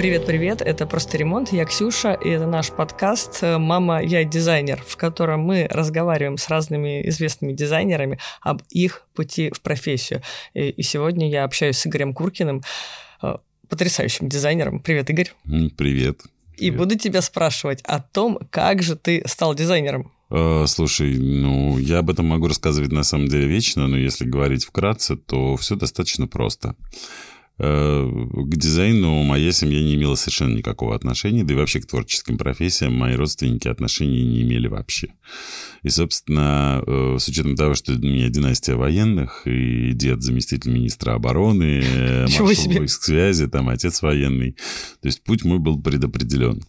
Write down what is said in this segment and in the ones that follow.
Привет-привет, это «Просто ремонт», я Ксюша, и это наш подкаст «Мама, я дизайнер», в котором мы разговариваем с разными известными дизайнерами об их пути в профессию. И, сегодня я общаюсь с Игорем Куркиным, э, потрясающим дизайнером. Привет, Игорь. Привет. И буду тебя спрашивать о том, как же ты стал дизайнером. Э, слушай, ну, я об этом могу рассказывать на самом деле вечно, но если говорить вкратце, то все достаточно просто. Э, к дизайну моя семья не имела совершенно никакого отношения, да и вообще к творческим профессиям мои родственники отношений не имели вообще. И, собственно, э, с учетом того, что у меня династия военных, и дед заместитель министра обороны, маршал войск связи, там отец военный, то есть путь мой был предопределен.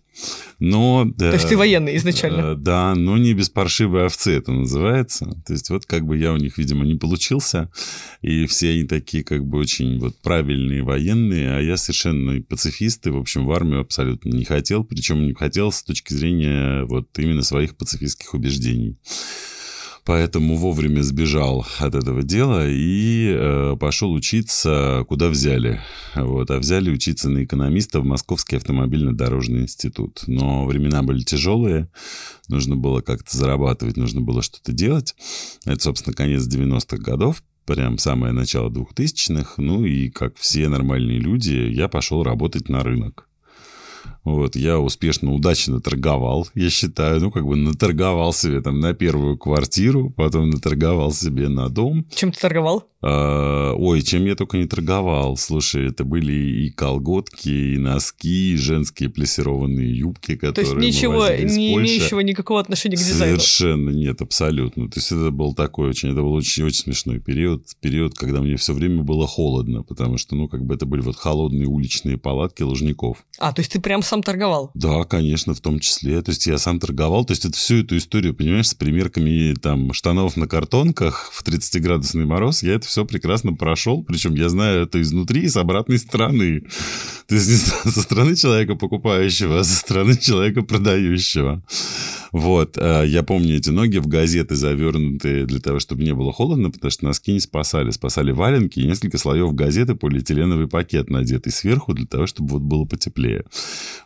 Но, То есть ты военный изначально? Э, да, но не без паршивой овцы это называется. То есть вот как бы я у них, видимо, не получился, и все они такие как бы очень вот правильные военные, а я совершенно пацифист, и, в общем, в армию абсолютно не хотел, причем не хотел с точки зрения вот именно своих пацифистских убеждений. Поэтому вовремя сбежал от этого дела и э, пошел учиться, куда взяли. Вот, а взяли учиться на экономиста в Московский автомобильно-дорожный институт. Но времена были тяжелые, нужно было как-то зарабатывать, нужно было что-то делать. Это, собственно, конец 90-х годов прям самое начало 2000-х. Ну и, как все нормальные люди, я пошел работать на рынок. Вот, я успешно, удачно торговал, я считаю. Ну, как бы наторговал себе там на первую квартиру, потом наторговал себе на дом. Чем ты торговал? А, ой, чем я только не торговал. Слушай, это были и колготки, и носки, и женские плессированные юбки, которые То есть ничего, не имеющего никакого отношения к дизайну? Совершенно нет, абсолютно. То есть это был такой очень, это был очень, очень смешной период, период, когда мне все время было холодно, потому что, ну, как бы это были вот холодные уличные палатки лужников. А, то есть ты прям сам торговал? Да, конечно, в том числе. То есть я сам торговал. То есть это всю эту историю, понимаешь, с примерками там штанов на картонках в 30-градусный мороз, я это все прекрасно прошел, причем я знаю это изнутри и с обратной стороны. То есть не со стороны человека покупающего, а со стороны человека продающего. Вот, э, я помню эти ноги в газеты завернутые для того, чтобы не было холодно, потому что носки не спасали. Спасали валенки и несколько слоев газеты, полиэтиленовый пакет надетый сверху для того, чтобы вот было потеплее.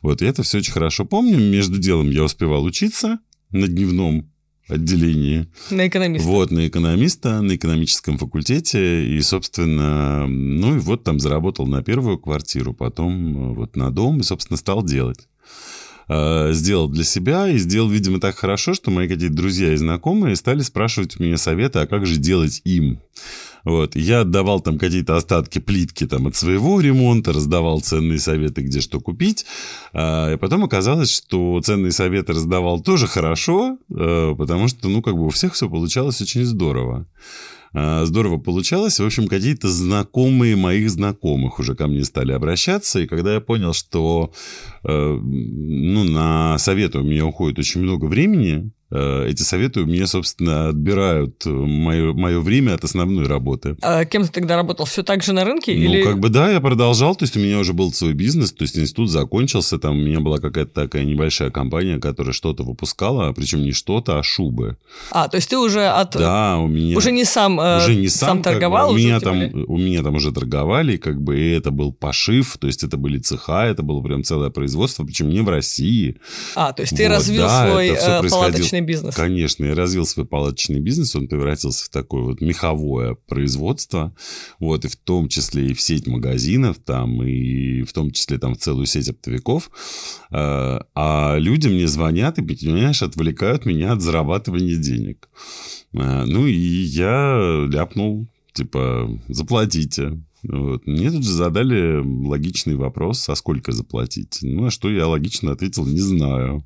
Вот, и это все очень хорошо помню. Между делом я успевал учиться на дневном отделении. На экономиста. Вот, на экономиста, на экономическом факультете. И, собственно, ну и вот там заработал на первую квартиру, потом э, вот на дом и, собственно, стал делать. Э, сделал для себя и сделал, видимо, так хорошо, что мои какие-то друзья и знакомые стали спрашивать у меня советы, а как же делать им. Вот. Я отдавал там какие-то остатки плитки там, от своего ремонта, раздавал ценные советы, где что купить. А, и потом оказалось, что ценные советы раздавал тоже хорошо, э, потому что, ну, как бы у всех все получалось очень здорово. А, здорово получалось. В общем, какие-то знакомые моих знакомых уже ко мне стали обращаться. И когда я понял, что э, ну, на советы у меня уходит очень много времени, эти советы у меня, собственно, отбирают мое, мое время от основной работы. А кем ты тогда работал? Все так же на рынке? Ну, или... как бы да, я продолжал. То есть у меня уже был свой бизнес, то есть институт закончился, там у меня была какая-то такая небольшая компания, которая что-то выпускала, причем не что-то, а шубы. А, то есть ты уже от... Да, у меня... Уже не сам, э, уже не сам, сам торговал? Бы, у, меня там, у меня там уже торговали, как бы, и это был пошив, то есть это были цеха, это было прям целое производство, причем не в России. А, то есть вот, ты развил да, свой э, палаточный бизнес. Конечно, я развил свой палаточный бизнес, он превратился в такое вот меховое производство, вот, и в том числе и в сеть магазинов там, и в том числе там в целую сеть оптовиков. А, а люди мне звонят и, понимаешь, отвлекают меня от зарабатывания денег. А, ну, и я ляпнул, типа, заплатите. Вот. Мне тут же задали логичный вопрос, а сколько заплатить? Ну, а что я логично ответил, не знаю.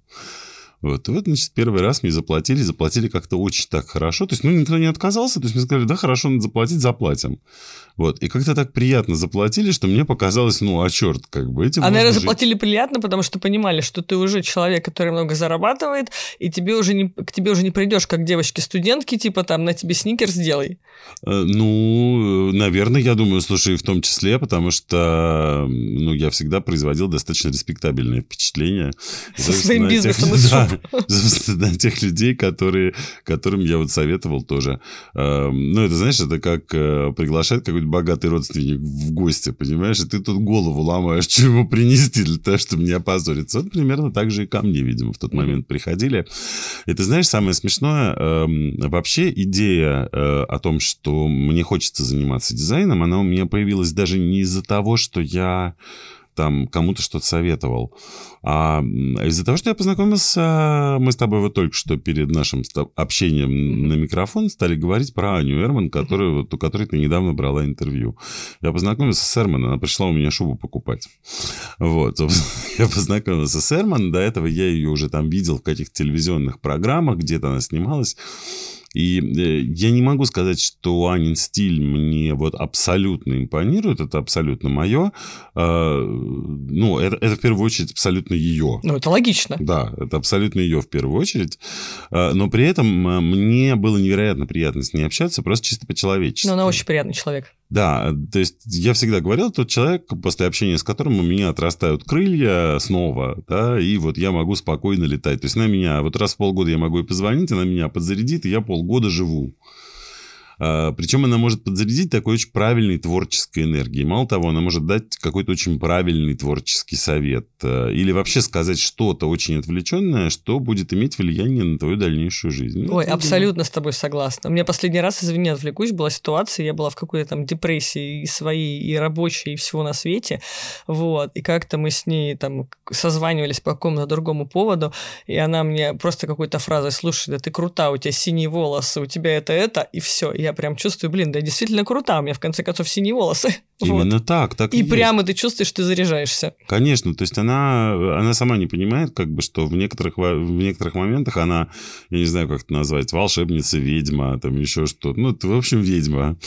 Вот. И вот, значит, первый раз мне заплатили, заплатили как-то очень так хорошо. То есть, ну, никто не отказался, то есть, мне сказали, да, хорошо, надо заплатить, заплатим. Вот. И как-то так приятно заплатили, что мне показалось, ну, а черт, как бы этим А, наверное, жить. заплатили приятно, потому что понимали, что ты уже человек, который много зарабатывает, и тебе уже не, к тебе уже не придешь как девочки-студентки, типа там, на тебе сникерс сделай. Э, ну, наверное, я думаю, слушай, в том числе, потому что, ну, я всегда производил достаточно респектабельное впечатление. Со своим бизнесом из да, собственно, тех людей, которые, которым я вот советовал тоже. Эм, ну, это, знаешь, это как э, приглашать какой-то богатый родственник в гости, понимаешь? И ты тут голову ломаешь, что ему принести для того, чтобы не опозориться. Вот примерно так же и ко мне, видимо, в тот момент приходили. И ты знаешь, самое смешное, эм, вообще идея э, о том, что мне хочется заниматься дизайном, она у меня появилась даже не из-за того, что я там кому-то что-то советовал. А из-за того, что я познакомился, мы с тобой вот только что перед нашим общением mm-hmm. на микрофон стали говорить про Аню Эрман, которую, вот, у которой ты недавно брала интервью. Я познакомился с Эрман, она пришла у меня шубу покупать. Вот. Я познакомился с Эрман, до этого я ее уже там видел в каких-то телевизионных программах, где-то она снималась. И э, я не могу сказать, что Анин стиль мне вот абсолютно импонирует, это абсолютно мое. А, ну, это, это в первую очередь абсолютно ее. Ну, это логично. Да, это абсолютно ее в первую очередь. А, но при этом мне было невероятно приятно с ней общаться, просто чисто по-человечески. Ну, она очень приятный человек. Да, то есть я всегда говорил, тот человек, после общения с которым у меня отрастают крылья снова, да, и вот я могу спокойно летать. То есть на меня, вот раз в полгода я могу и позвонить, она меня подзарядит, и я полгода живу. А, Причем она может подзарядить такой очень правильной творческой энергией. Мало того, она может дать какой-то очень правильный творческий совет. А, или вообще сказать что-то очень отвлеченное, что будет иметь влияние на твою дальнейшую жизнь. Ой, абсолютно с тобой согласна. У меня последний раз, извини, отвлекусь, была ситуация, я была в какой-то там депрессии и своей, и рабочей, и всего на свете. Вот. И как-то мы с ней там созванивались по какому-то другому поводу, и она мне просто какой-то фразой, слушай, да ты крута, у тебя синие волосы, у тебя это, это, и все. Я я прям чувствую, блин, да действительно крута, у меня в конце концов синие волосы. Именно вот. так, так и, и прямо ты чувствуешь, ты заряжаешься. Конечно, то есть она, она сама не понимает, как бы, что в некоторых, в некоторых моментах она, я не знаю, как это назвать, волшебница, ведьма, там еще что-то. Ну, в общем, ведьма.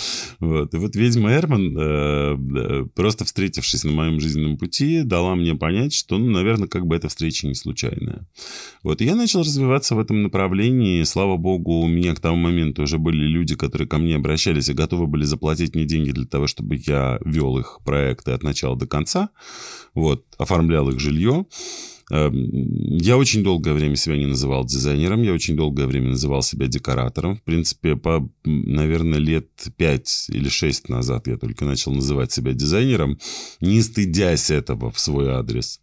Вот. И вот ведьма Эрман, э, просто встретившись на моем жизненном пути, дала мне понять, что, ну, наверное, как бы эта встреча не случайная. Вот. И я начал развиваться в этом направлении. Слава богу, у меня к тому моменту уже были люди, которые ко мне обращались и готовы были заплатить мне деньги для того, чтобы я вел их проекты от начала до конца, вот, оформлял их жилье. Эм, я очень долгое время себя не называл дизайнером, я очень долгое время называл себя декоратором. В принципе, по, наверное, лет пять или шесть назад я только начал называть себя дизайнером, не стыдясь этого в свой адрес.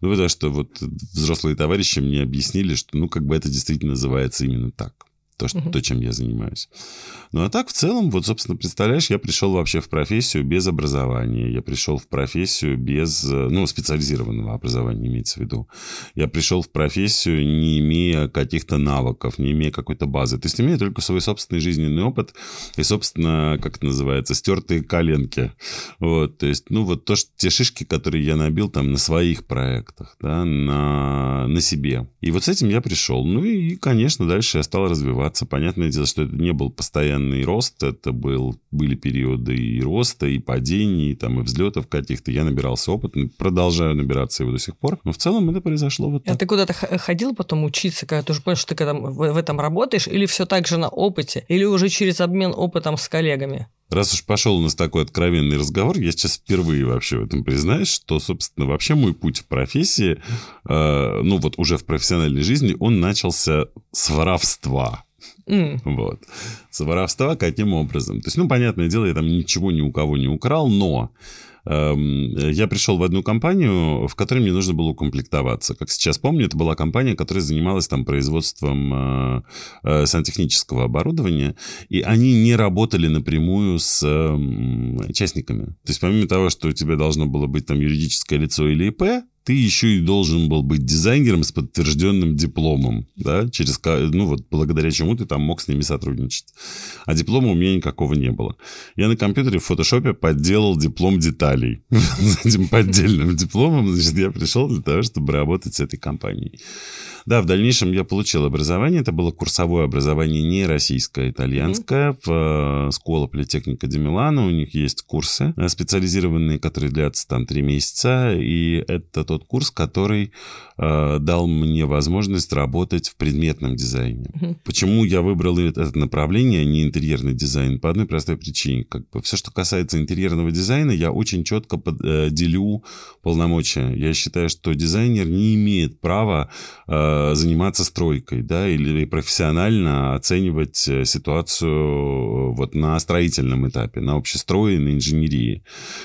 Ну, потому что вот взрослые товарищи мне объяснили, что, ну, как бы это действительно называется именно так то, что, то, чем я занимаюсь. Ну, а так, в целом, вот, собственно, представляешь, я пришел вообще в профессию без образования. Я пришел в профессию без, ну, специализированного образования, имеется в виду. Я пришел в профессию, не имея каких-то навыков, не имея какой-то базы. То есть, имея только свой собственный жизненный опыт и, собственно, как это называется, стертые коленки. Вот, то есть, ну, вот то, что, те шишки, которые я набил там на своих проектах, да, на, на себе. И вот с этим я пришел. Ну, и, конечно, дальше я стал развиваться развиваться. Понятное дело, что это не был постоянный рост, это был, были периоды и роста, и падений, и, там, и взлетов каких-то. Я набирался опыт, продолжаю набираться его до сих пор. Но в целом это произошло вот так. А ты куда-то ходил потом учиться, когда ты уже понял, что ты когда в этом работаешь, или все так же на опыте, или уже через обмен опытом с коллегами? Раз уж пошел у нас такой откровенный разговор, я сейчас впервые вообще в этом признаюсь, что, собственно, вообще мой путь в профессии, э, ну вот уже в профессиональной жизни, он начался с воровства. Mm. Вот. С воровства каким образом? То есть, ну, понятное дело, я там ничего ни у кого не украл, но эм, я пришел в одну компанию, в которой мне нужно было укомплектоваться. Как сейчас помню, это была компания, которая занималась там производством э, э, сантехнического оборудования, и они не работали напрямую с э, частниками. То есть помимо того, что у тебя должно было быть там юридическое лицо или ИП, ты еще и должен был быть дизайнером с подтвержденным дипломом, да, через, ну вот, благодаря чему ты там мог с ними сотрудничать. А диплома у меня никакого не было. Я на компьютере в фотошопе подделал диплом деталей. С этим поддельным дипломом, значит, я пришел для того, чтобы работать с этой компанией. Да, в дальнейшем я получил образование. Это было курсовое образование не российское, а итальянское. Mm-hmm. В Скола Политехника де Милано у них есть курсы э, специализированные, которые длятся там три месяца. И это тот курс, который э, дал мне возможность работать в предметном дизайне. Mm-hmm. Почему я выбрал это направление, а не интерьерный дизайн? По одной простой причине. Как бы все, что касается интерьерного дизайна, я очень четко под, э, делю полномочия. Я считаю, что дизайнер не имеет права э, э, заниматься стройкой, да, или профессионально оценивать ситуацию вот на строительном этапе, на общестрое, на инженерии.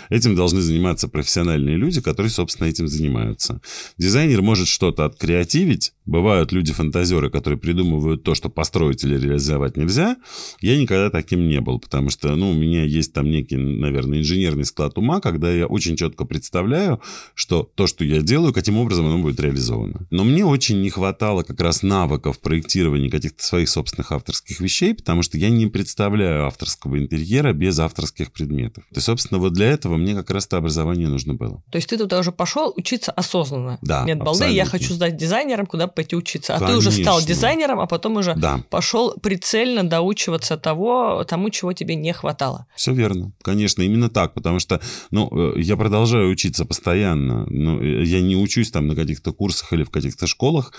Этим должны заниматься профессиональные люди, которые, собственно, этим занимаются. Дизайнер может что-то откреативить, бывают люди-фантазеры, которые придумывают то, что построить или реализовать нельзя. Я никогда таким не был, потому что, ну, у меня есть там некий, наверное, инженерный склад ума, когда я очень четко представляю, что то, что я делаю, каким образом оно будет реализовано. Но мне очень не хватало как раз навыков проектирования каких-то своих собственных авторских вещей, потому что я не представляю авторского интерьера без авторских предметов. И, собственно, вот для этого мне как раз-то образование нужно было. То есть ты туда уже пошел учиться осознанно? Да, Нет балды, я хочу стать дизайнером, куда пойти учиться. А Конечно. ты уже стал дизайнером, а потом уже да. пошел прицельно доучиваться того, тому, чего тебе не хватало. Все верно. Конечно, именно так, потому что, ну, э, я продолжаю учиться постоянно. Ну, э, я не учусь там на каких-то курсах или в каких-то школах.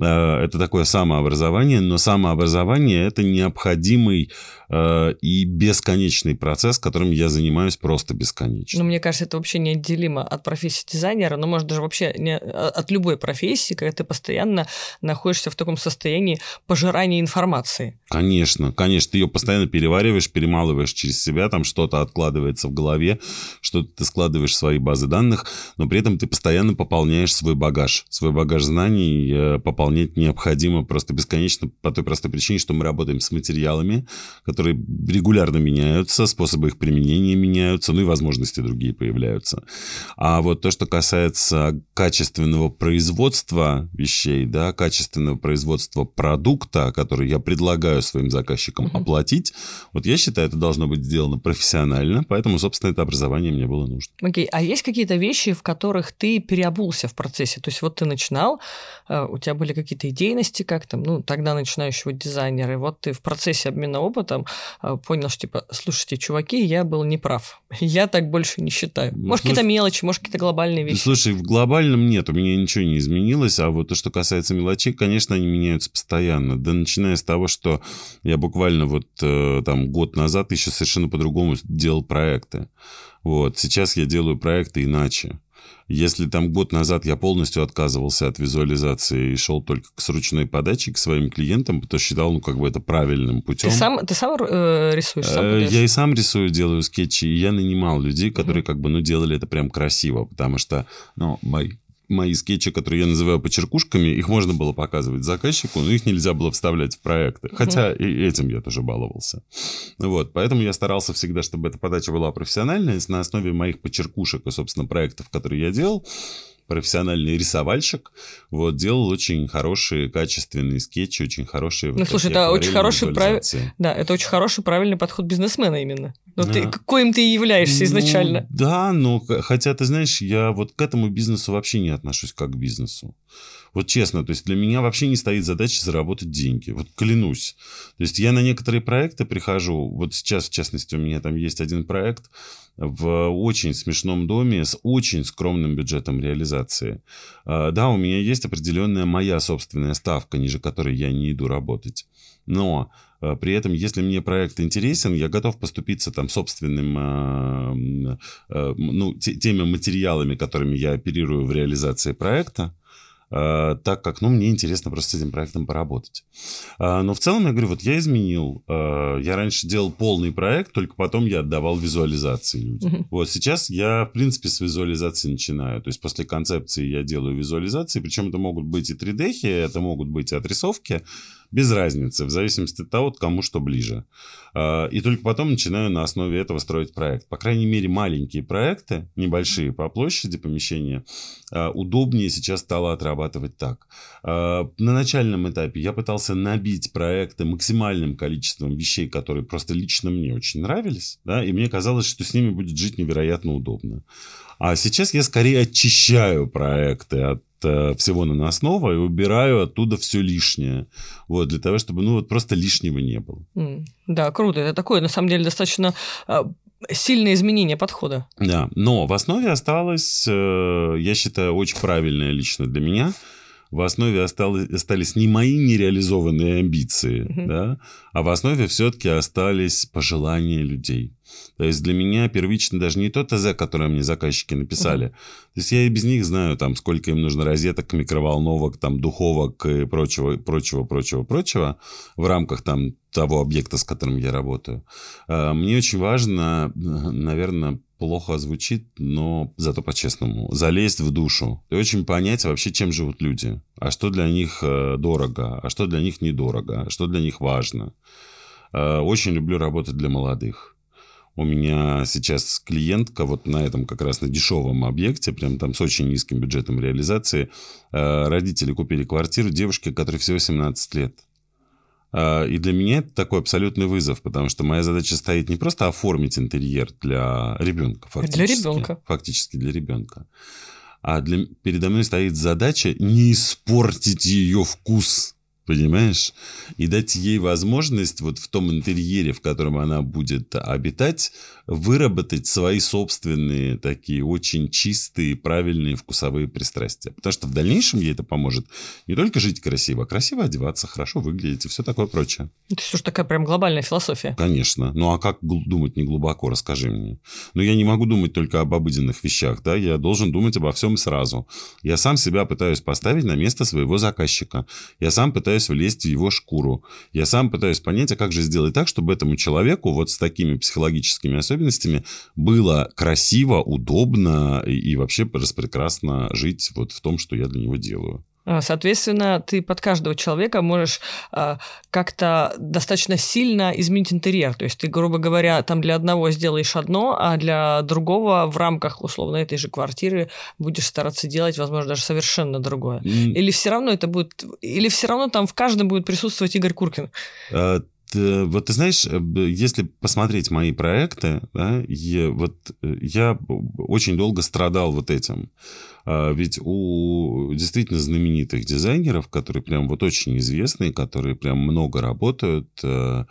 Э, это такое самообразование, но самообразование – это необходимый и бесконечный процесс, которым я занимаюсь просто бесконечно. Ну, мне кажется, это вообще неотделимо от профессии дизайнера, но, может, даже вообще не, от любой профессии, когда ты постоянно находишься в таком состоянии пожирания информации. Конечно, конечно, ты ее постоянно перевариваешь, перемалываешь через себя, там что-то откладывается в голове, что-то ты складываешь в свои базы данных, но при этом ты постоянно пополняешь свой багаж. Свой багаж знаний э, пополнять необходимо просто бесконечно по той простой причине, что мы работаем с материалами, которые регулярно меняются, способы их применения меняются, ну и возможности другие появляются. А вот то, что касается качественного производства вещей, да, качественного производства продукта, который я предлагаю своим заказчикам uh-huh. оплатить, вот я считаю, это должно быть сделано профессионально, поэтому, собственно, это образование мне было нужно. Окей, okay. а есть какие-то вещи, в которых ты переобулся в процессе? То есть вот ты начинал, э, у тебя были какие-то идейности как там, ну, тогда начинающего дизайнера, и вот ты в процессе обмена опытом э, понял, что, типа, слушайте, чуваки, я был неправ. Я так больше не считаю. Ну, может, какие-то мелочи, может, какие-то глобальные вещи. Слушай, в глобальном нет, у меня ничего не изменилось, а вот то, что касается мелочей, конечно, они меняются постоянно. Да начиная с того, что я буквально вот э, там год назад еще совершенно по-другому делал проекты. Вот. Сейчас я делаю проекты иначе. Если там год назад я полностью отказывался от визуализации и шел только к ручной подаче к своим клиентам, то считал, ну, как бы это правильным путем. Ты сам, ты сам э, рисуешь? Сам э, я и сам рисую, делаю скетчи, и я нанимал людей, которые, угу. как бы, ну, делали это прям красиво, потому что, ну, мои мои скетчи, которые я называю почеркушками, их можно было показывать заказчику, но их нельзя было вставлять в проекты. Хотя и этим я тоже баловался. Вот, поэтому я старался всегда, чтобы эта подача была профессиональная. На основе моих почеркушек и, собственно, проектов, которые я делал, профессиональный рисовальщик, вот, делал очень хорошие, качественные скетчи, очень хорошие... Ну, вот, слушай, это очень хороший, прав... да, это очень хороший, правильный подход бизнесмена именно. Ну, а. ты, каким ты являешься ну, изначально. Да, но хотя, ты знаешь, я вот к этому бизнесу вообще не отношусь как к бизнесу. Вот честно, то есть для меня вообще не стоит задача заработать деньги. Вот клянусь. То есть я на некоторые проекты прихожу. Вот сейчас, в частности, у меня там есть один проект, в очень смешном доме с очень скромным бюджетом реализации. А, да, у меня есть определенная моя собственная ставка, ниже которой я не иду работать. Но а, при этом, если мне проект интересен, я готов поступиться там собственным, а, ну, теми материалами, которыми я оперирую в реализации проекта, так как, ну, мне интересно просто с этим проектом поработать. Э, но в целом, я говорю, вот я изменил. Э, я раньше делал полный проект, только потом я отдавал визуализации людям. Uh-huh. Вот сейчас я, в принципе, с визуализации начинаю. То есть после концепции я делаю визуализации, причем это могут быть и 3D, это могут быть и отрисовки, без разницы, в зависимости от того, кому что ближе. А, и только потом начинаю на основе этого строить проект. По крайней мере, маленькие проекты, небольшие по площади помещения, а, удобнее сейчас стало отрабатывать так. А, на начальном этапе я пытался набить проекты максимальным количеством вещей, которые просто лично мне очень нравились, да, и мне казалось, что с ними будет жить невероятно удобно. А сейчас я скорее очищаю проекты от всего наносного и убираю оттуда все лишнее. Вот, для того, чтобы, ну, вот просто лишнего не было. Да, круто. Это такое, на самом деле, достаточно э, сильное изменение подхода. Да, но в основе осталось, э, я считаю, очень правильное лично для меня в основе осталось, остались не мои нереализованные амбиции, mm-hmm. да, а в основе все-таки остались пожелания людей. То есть для меня первично даже не то ТЗ, которое мне заказчики написали. Uh-huh. То есть я и без них знаю, там, сколько им нужно розеток, микроволновок, там, духовок и прочего, прочего, прочего, прочего в рамках там того объекта, с которым я работаю. А, мне очень важно, наверное, плохо звучит, но зато по-честному, залезть в душу и очень понять вообще, чем живут люди, а что для них э, дорого, а что для них недорого, а что для них важно. Э, очень люблю работать для молодых. У меня сейчас клиентка вот на этом как раз на дешевом объекте, прям там с очень низким бюджетом реализации, э, родители купили квартиру девушке, которой всего 17 лет. А, и для меня это такой абсолютный вызов, потому что моя задача стоит не просто оформить интерьер для ребенка, фактически. Для ребенка. Фактически для ребенка. А для, передо мной стоит задача не испортить ее вкус понимаешь? И дать ей возможность вот в том интерьере, в котором она будет обитать, выработать свои собственные такие очень чистые, правильные вкусовые пристрастия. Потому что в дальнейшем ей это поможет не только жить красиво, а красиво одеваться, хорошо выглядеть и все такое прочее. Это все же такая прям глобальная философия. Конечно. Ну а как думать не глубоко, расскажи мне. Но я не могу думать только об обыденных вещах, да, я должен думать обо всем сразу. Я сам себя пытаюсь поставить на место своего заказчика. Я сам пытаюсь пытаюсь влезть в его шкуру. Я сам пытаюсь понять, а как же сделать так, чтобы этому человеку вот с такими психологическими особенностями было красиво, удобно и, вообще прекрасно жить вот в том, что я для него делаю. А, соответственно, ты под каждого человека можешь а, как-то достаточно сильно изменить интерьер. То есть ты, грубо говоря, там для одного сделаешь одно, а для другого в рамках условно этой же квартиры будешь стараться делать, возможно, даже совершенно другое. Или все равно это будет, или все равно там в каждом будет присутствовать Игорь Куркин. Uh вот ты знаешь, э, если посмотреть мои проекты, да, я, вот э, я очень долго страдал вот этим. А, ведь у действительно знаменитых дизайнеров, которые прям вот очень известные, которые прям много работают, э,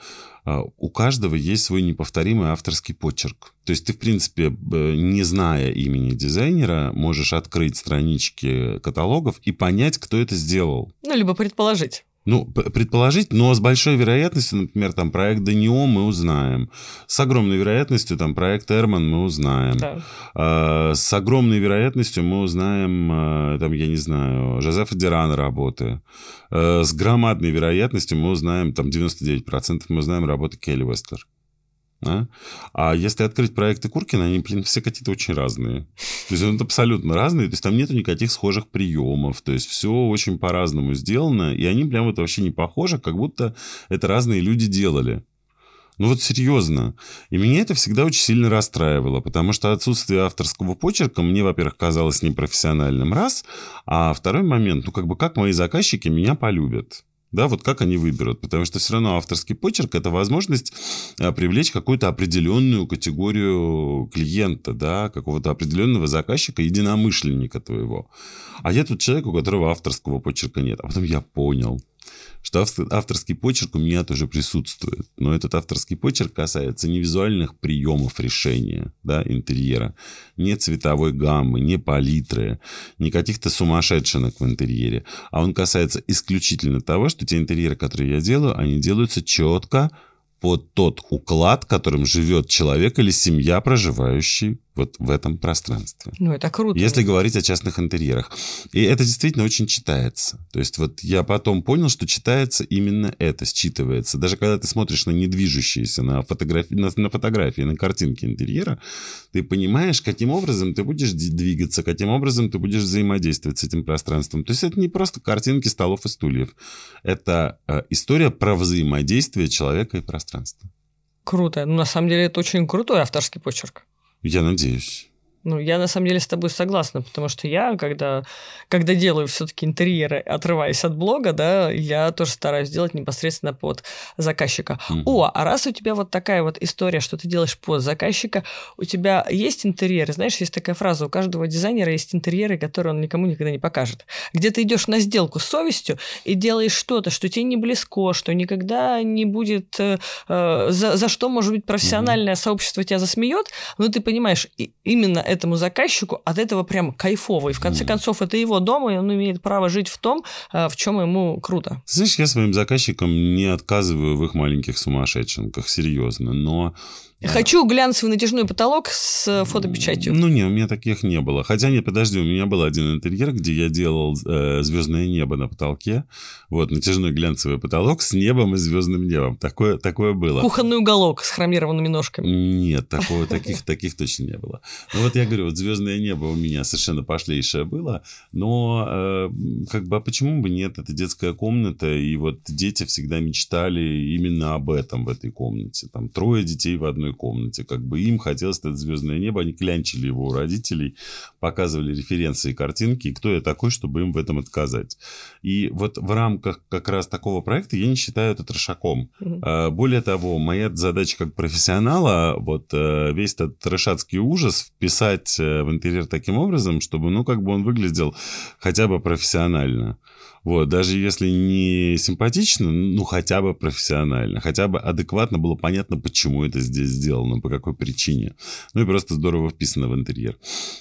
а, у каждого есть свой неповторимый авторский почерк. То есть ты, в принципе, не зная имени дизайнера, можешь открыть странички каталогов и понять, кто это сделал. Ну, либо предположить. Ну, предположить, но с большой вероятностью, например, там проект Данио мы узнаем. С огромной вероятностью там проект Эрман мы узнаем. Да. А, с огромной вероятностью мы узнаем, а, там, я не знаю, Жозефа Дирана работы. А, с громадной вероятностью мы узнаем, там, 99% мы узнаем работы Келли Вестлер. Да? А если открыть проекты Куркина, они, блин, все какие-то очень разные. То есть, он абсолютно разные, то есть, там нету никаких схожих приемов, то есть, все очень по-разному сделано, и они прям вот вообще не похожи, как будто это разные люди делали. Ну вот серьезно. И меня это всегда очень сильно расстраивало, потому что отсутствие авторского почерка мне, во-первых, казалось непрофессиональным, раз, а второй момент, ну как бы как мои заказчики меня полюбят. Да, вот как они выберут, потому что все равно авторский почерк – это возможность а, привлечь какую-то определенную категорию клиента, да, какого-то определенного заказчика, единомышленника твоего. А я тут человек, у которого авторского почерка нет. А потом я понял – что авторский почерк у меня тоже присутствует. Но этот авторский почерк касается не визуальных приемов решения да, интерьера, не цветовой гаммы, не палитры, не каких-то сумасшедшинок в интерьере, а он касается исключительно того, что те интерьеры, которые я делаю, они делаются четко под тот уклад, которым живет человек или семья, проживающий вот в этом пространстве. Ну, это круто. Если говорить о частных интерьерах. И это действительно очень читается. То есть вот я потом понял, что читается именно это, считывается. Даже когда ты смотришь на недвижущиеся, на, фотографии, на, на фотографии, на картинки интерьера, ты понимаешь, каким образом ты будешь двигаться, каким образом ты будешь взаимодействовать с этим пространством. То есть это не просто картинки столов и стульев. Это э, история про взаимодействие человека и пространства. Круто. Ну, на самом деле, это очень крутой авторский почерк. Я надеюсь. Ну, я на самом деле с тобой согласна, потому что я, когда, когда делаю все-таки интерьеры, отрываясь от блога, да, я тоже стараюсь делать непосредственно под заказчика. Mm-hmm. О, а раз у тебя вот такая вот история, что ты делаешь под заказчика, у тебя есть интерьеры, знаешь, есть такая фраза, у каждого дизайнера есть интерьеры, которые он никому никогда не покажет. Где ты идешь на сделку с совестью и делаешь что-то, что тебе не близко, что никогда не будет, э, э за, за что, может быть, профессиональное mm-hmm. сообщество тебя засмеет, но ты понимаешь, именно это этому заказчику от этого прям кайфово. И в конце концов, это его дом, и он имеет право жить в том, в чем ему круто. Знаешь, я своим заказчикам не отказываю в их маленьких сумасшедшенках, серьезно, но Хочу глянцевый натяжной потолок с фотопечатью. Ну, не, у меня таких не было. Хотя, нет, подожди, у меня был один интерьер, где я делал э, звездное небо на потолке. Вот, натяжной глянцевый потолок с небом и звездным небом. Такое, такое было. Кухонный уголок с хромированными ножками. Нет, такого, таких, таких точно не было. Ну, вот я говорю, вот звездное небо у меня совершенно пошлейшее было. Но, э, как бы, а почему бы нет? Это детская комната, и вот дети всегда мечтали именно об этом в этой комнате. Там трое детей в одной комнате. Как бы им хотелось это звездное небо, они клянчили его у родителей, показывали референции картинки, и кто я такой, чтобы им в этом отказать. И вот в рамках как раз такого проекта я не считаю это трешаком. Mm-hmm. Более того, моя задача как профессионала, вот э, весь этот трешатский ужас вписать э, в интерьер таким образом, чтобы, ну, как бы он выглядел хотя бы профессионально. Вот, даже если не симпатично, ну, хотя бы профессионально, хотя бы адекватно было понятно, почему это здесь сделано, по какой причине. Ну, и просто здорово вписано в интерьер.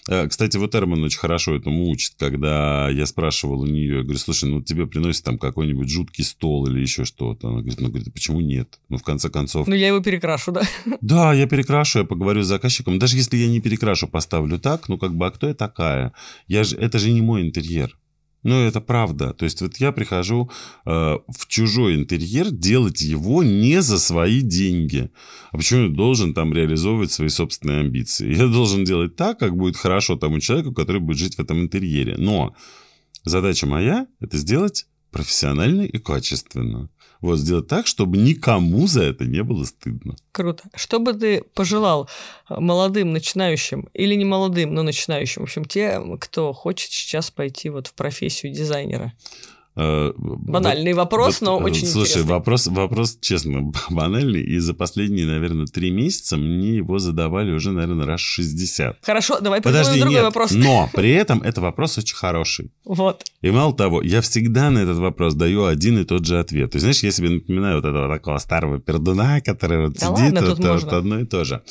Э, кстати, вот Эрман очень хорошо этому учит, когда я спрашивал у нее, я говорю, слушай, ну, тебе приносят там какой-нибудь жуткий стол или еще что-то. Она говорит, ну, говорит, а почему нет? Ну, в конце концов... Ну, я его перекрашу, да? Да, я перекрашу, я поговорю с заказчиком. Даже если я не перекрашу, поставлю так, ну, как бы, а кто я такая? Я же, это же не мой интерьер. Но это правда. То есть вот я прихожу э, в чужой интерьер делать его не за свои деньги. А почему я должен там реализовывать свои собственные амбиции? Я должен делать так, как будет хорошо тому человеку, который будет жить в этом интерьере. Но задача моя – это сделать профессионально и качественно. Вот сделать так, чтобы никому за это не было стыдно. Круто. Что бы ты пожелал э, молодым начинающим или не молодым, но начинающим, в общем, тем, кто хочет сейчас пойти вот в профессию дизайнера? Э, банальный вот, вопрос, вот, но очень Слушай, интересный. вопрос, вопрос, честно, банальный, и за последние, наверное, три месяца мне его задавали уже, наверное, раз 60. Хорошо, давай Подожди, другой нет, вопрос. но при этом это вопрос очень хороший. Вот. И мало того, я всегда на этот вопрос даю один и тот же ответ. То есть, знаешь, я себе напоминаю вот этого такого старого пердуна, который вот да сидит, ладно, вот, вот одно и то же.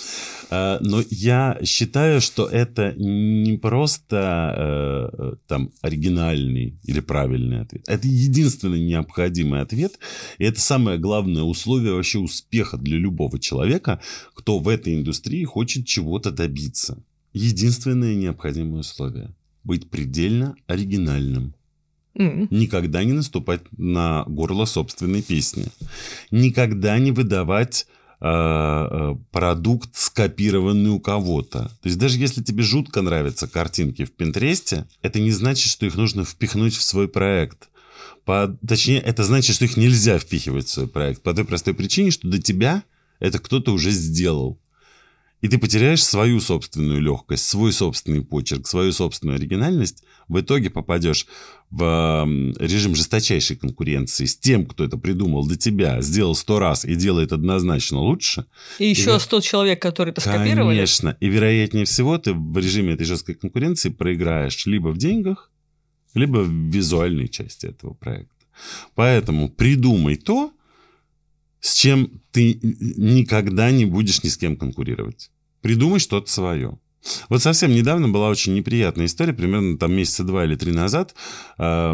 А, но я считаю, что это не просто э, там оригинальный или правильный ответ это единственный необходимый ответ, и это самое главное условие вообще успеха для любого человека, кто в этой индустрии хочет чего-то добиться. Единственное необходимое условие – быть предельно оригинальным. Mm. Никогда не наступать на горло собственной песни. Никогда не выдавать э, продукт, скопированный у кого-то. То есть даже если тебе жутко нравятся картинки в Пинтересте, это не значит, что их нужно впихнуть в свой проект. По, точнее, это значит, что их нельзя впихивать в свой проект. По той простой причине, что до тебя это кто-то уже сделал. И ты потеряешь свою собственную легкость, свой собственный почерк, свою собственную оригинальность. В итоге попадешь в режим жесточайшей конкуренции с тем, кто это придумал до тебя, сделал сто раз и делает однозначно лучше. И еще сто человек, которые это скопировали. Конечно. И вероятнее всего ты в режиме этой жесткой конкуренции проиграешь либо в деньгах, либо в визуальной части этого проекта. Поэтому придумай то, с чем ты никогда не будешь ни с кем конкурировать. Придумай что-то свое. Вот совсем недавно была очень неприятная история, примерно там месяца два или три назад э,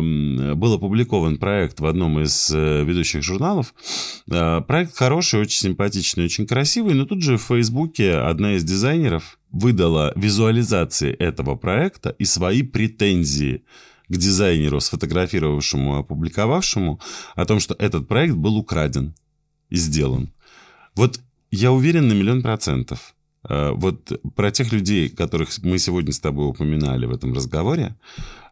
был опубликован проект в одном из э, ведущих журналов. Э, проект хороший, очень симпатичный, очень красивый, но тут же в Фейсбуке одна из дизайнеров выдала визуализации этого проекта и свои претензии к дизайнеру, сфотографировавшему, опубликовавшему, о том, что этот проект был украден и сделан. Вот я уверен на миллион процентов. Э, вот про тех людей, которых мы сегодня с тобой упоминали в этом разговоре,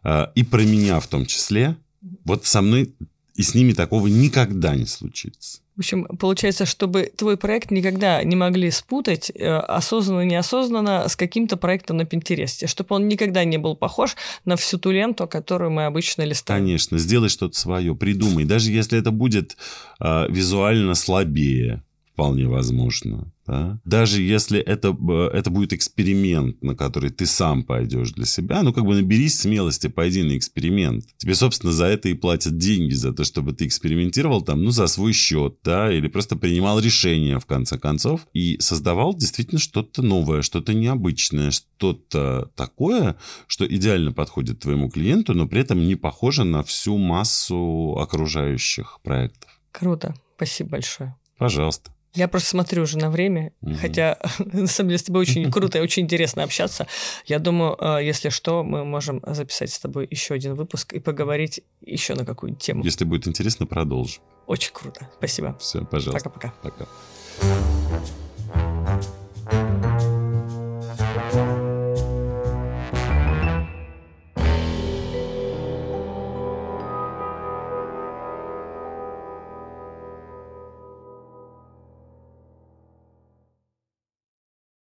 э, и про меня в том числе, вот со мной и с ними такого никогда не случится. В общем, получается, чтобы твой проект никогда не могли спутать э, осознанно неосознанно с каким-то проектом на Пинтересте, чтобы он никогда не был похож на всю ту ленту, которую мы обычно листаем. Конечно, сделай что-то свое, придумай. Даже если это будет э, визуально слабее, вполне возможно. Да? Даже если это, это будет эксперимент, на который ты сам пойдешь для себя, ну как бы наберись смелости, пойди на эксперимент. Тебе, собственно, за это и платят деньги, за то, чтобы ты экспериментировал там, ну, за свой счет, да, или просто принимал решения, в конце концов, и создавал действительно что-то новое, что-то необычное, что-то такое, что идеально подходит твоему клиенту, но при этом не похоже на всю массу окружающих проектов. Круто. Спасибо большое. Пожалуйста. Я просто смотрю уже на время, угу. хотя на самом деле с тобой очень круто и очень интересно общаться. Я думаю, э, если что, мы можем записать с тобой еще один выпуск и поговорить еще на какую-нибудь тему. Если будет интересно, продолжим. Очень круто. Спасибо. Все, пожалуйста. Пока-пока. Пока. -пока. Пока.